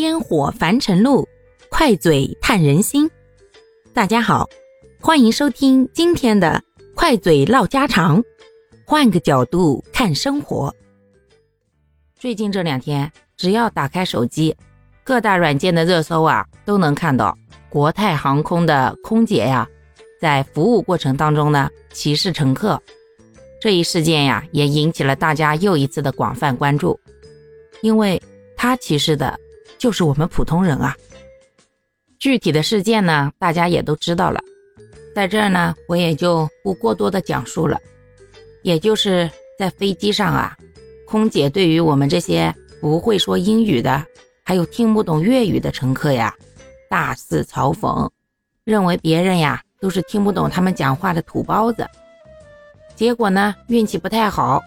烟火凡尘路，快嘴探人心。大家好，欢迎收听今天的快嘴唠家常，换个角度看生活。最近这两天，只要打开手机，各大软件的热搜啊，都能看到国泰航空的空姐呀，在服务过程当中呢，歧视乘客。这一事件呀，也引起了大家又一次的广泛关注，因为他歧视的就是我们普通人啊。具体的事件呢，大家也都知道了，在这儿呢，我也就不过多的讲述了。也就是在飞机上啊，空姐对于我们这些不会说英语的，还有听不懂粤语的乘客呀，大肆嘲讽，认为别人呀都是听不懂他们讲话的土包子。结果呢，运气不太好，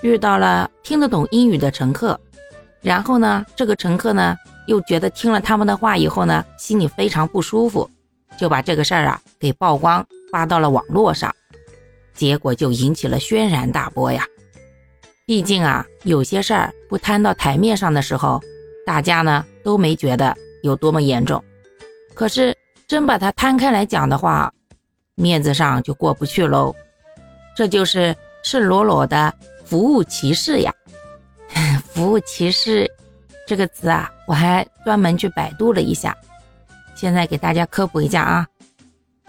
遇到了听得懂英语的乘客。然后呢，这个乘客呢，又觉得听了他们的话以后呢，心里非常不舒服，就把这个事儿啊给曝光发到了网络上。结果就引起了轩然大波呀。毕竟啊，有些事儿不摊到台面上的时候，大家呢都没觉得有多么严重。可是真把它摊开来讲的话，面子上就过不去喽。这就是赤裸裸的服务歧视呀！服务歧视这个词啊，我还专门去百度了一下，现在给大家科普一下啊，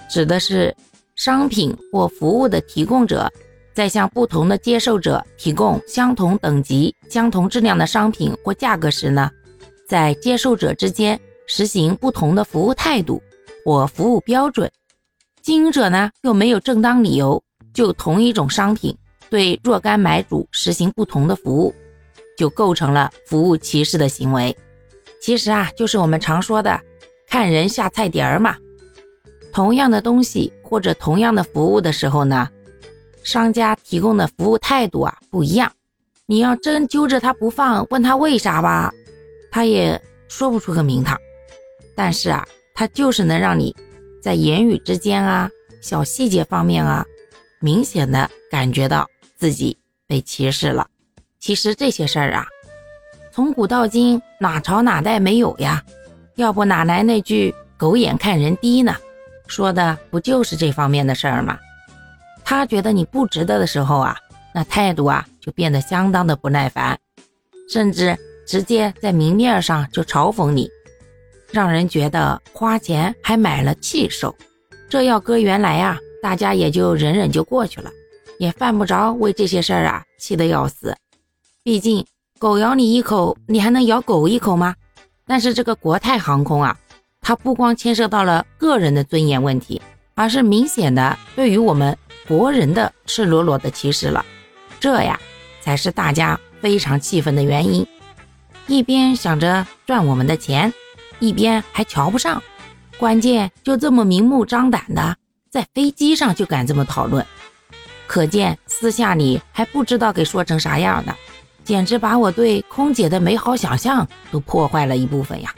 指的是商品或服务的提供者，在向不同的接受者提供相同等级、相同质量的商品或价格时呢，在接受者之间实行不同的服务态度或服务标准，经营者呢又没有正当理由。就同一种商品对若干买主实行不同的服务，就构成了服务歧视的行为。其实啊，就是我们常说的“看人下菜碟儿”嘛。同样的东西或者同样的服务的时候呢，商家提供的服务态度啊不一样。你要真揪着他不放，问他为啥吧，他也说不出个名堂。但是啊，他就是能让你在言语之间啊、小细节方面啊。明显的感觉到自己被歧视了。其实这些事儿啊，从古到今哪朝哪代没有呀？要不哪来那句“狗眼看人低”呢？说的不就是这方面的事儿吗？他觉得你不值得的时候啊，那态度啊就变得相当的不耐烦，甚至直接在明面上就嘲讽你，让人觉得花钱还买了气受。这要搁原来呀。大家也就忍忍就过去了，也犯不着为这些事儿啊气得要死。毕竟狗咬你一口，你还能咬狗一口吗？但是这个国泰航空啊，它不光牵涉到了个人的尊严问题，而是明显的对于我们国人的赤裸裸的歧视了。这呀，才是大家非常气愤的原因。一边想着赚我们的钱，一边还瞧不上，关键就这么明目张胆的。在飞机上就敢这么讨论，可见私下里还不知道给说成啥样呢，简直把我对空姐的美好想象都破坏了一部分呀。